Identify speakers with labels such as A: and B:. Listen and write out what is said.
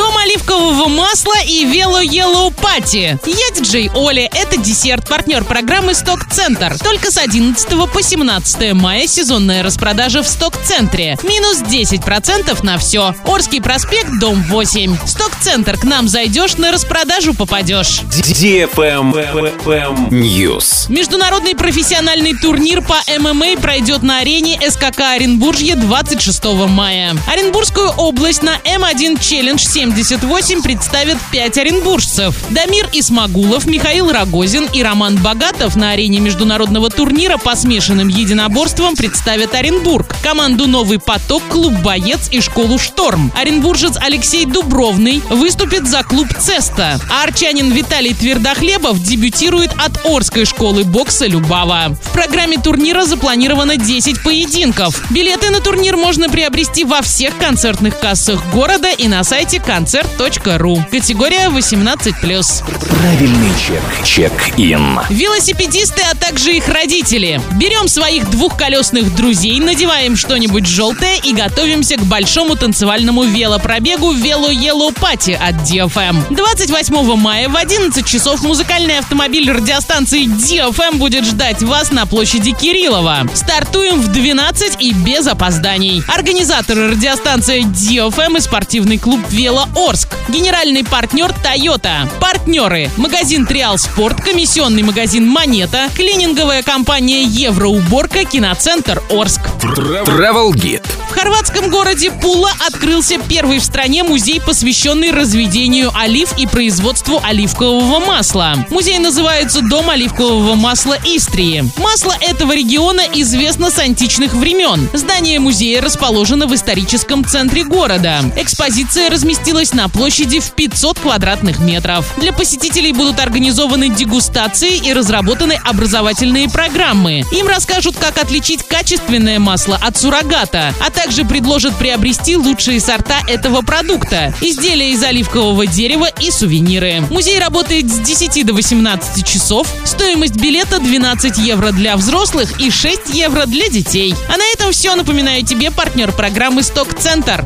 A: Дом оливкового масла и Вело Yellow Party. Я диджей Оля. Это десерт, партнер программы Сток Центр. Только с 11 по 17 мая сезонная распродажа в Сток Центре. Минус 10% на все. Орский проспект, дом 8. Сток Центр. К нам зайдешь, на распродажу попадешь.
B: News.
A: Международный профессиональный турнир по ММА пройдет на арене СКК Оренбуржье 26 мая. Оренбургскую область на M1 Challenge 78 представят 5 оренбуржцев. Дамир Исмагулов, Михаил Рогозин и Роман Богатов на арене международного турнира по смешанным единоборствам представят Оренбург, команду «Новый поток», клуб «Боец» и школу «Шторм». Оренбуржец Алексей Дубровный выступит за клуб «Цеста», а арчанин Виталий Твердохлебов дебютирует от Орской школы бокса «Любава». В программе турнира запланировано 10 поединков. Билеты на турнир можно приобрести во всех концертных кассах города и на сайте концерт.ру. Категория 18+.
B: Правильный чек. Чек-ин.
A: Велосипедисты, а также их родители. Берем своих двухколесных друзей, надеваем что-нибудь желтое и готовимся к большому танцевальному велопробегу Вело Yellow Пати от DFM. 28 мая в 11 часов музыкальный автомобиль радиостанции DFM будет ждать вас на площади Кириллова. Стартуем в 12 и без опозданий. Организаторы радиостанция DFM и спортивный клуб Вело Орск. Генеральный партнер Toyota. Партнеры. Магазин Триал Спорт, комиссионный магазин Монета, клининговая компания Евроуборка, киноцентр Орск.
B: Travel Guide.
A: В хорватском городе Пула открылся первый в стране музей, посвященный разведению олив и производству оливкового масла. Музей называется «Дом оливкового масла Истрии». Масло этого региона известно с античных времен. Здание музея расположено в историческом центре города. Экспозиция разместилась на площади в 500 квадратных метров. Для посетителей будут организованы дегустации и разработаны образовательные программы. Им расскажут, как отличить качественное масло от суррогата, а также предложат приобрести лучшие сорта этого продукта, изделия из оливкового дерева и сувениры. Музей работает с 10 до 18 часов. Стоимость билета 12 евро для взрослых и 6 евро для детей. А на этом все. Напоминаю тебе партнер программы «Сток Центр».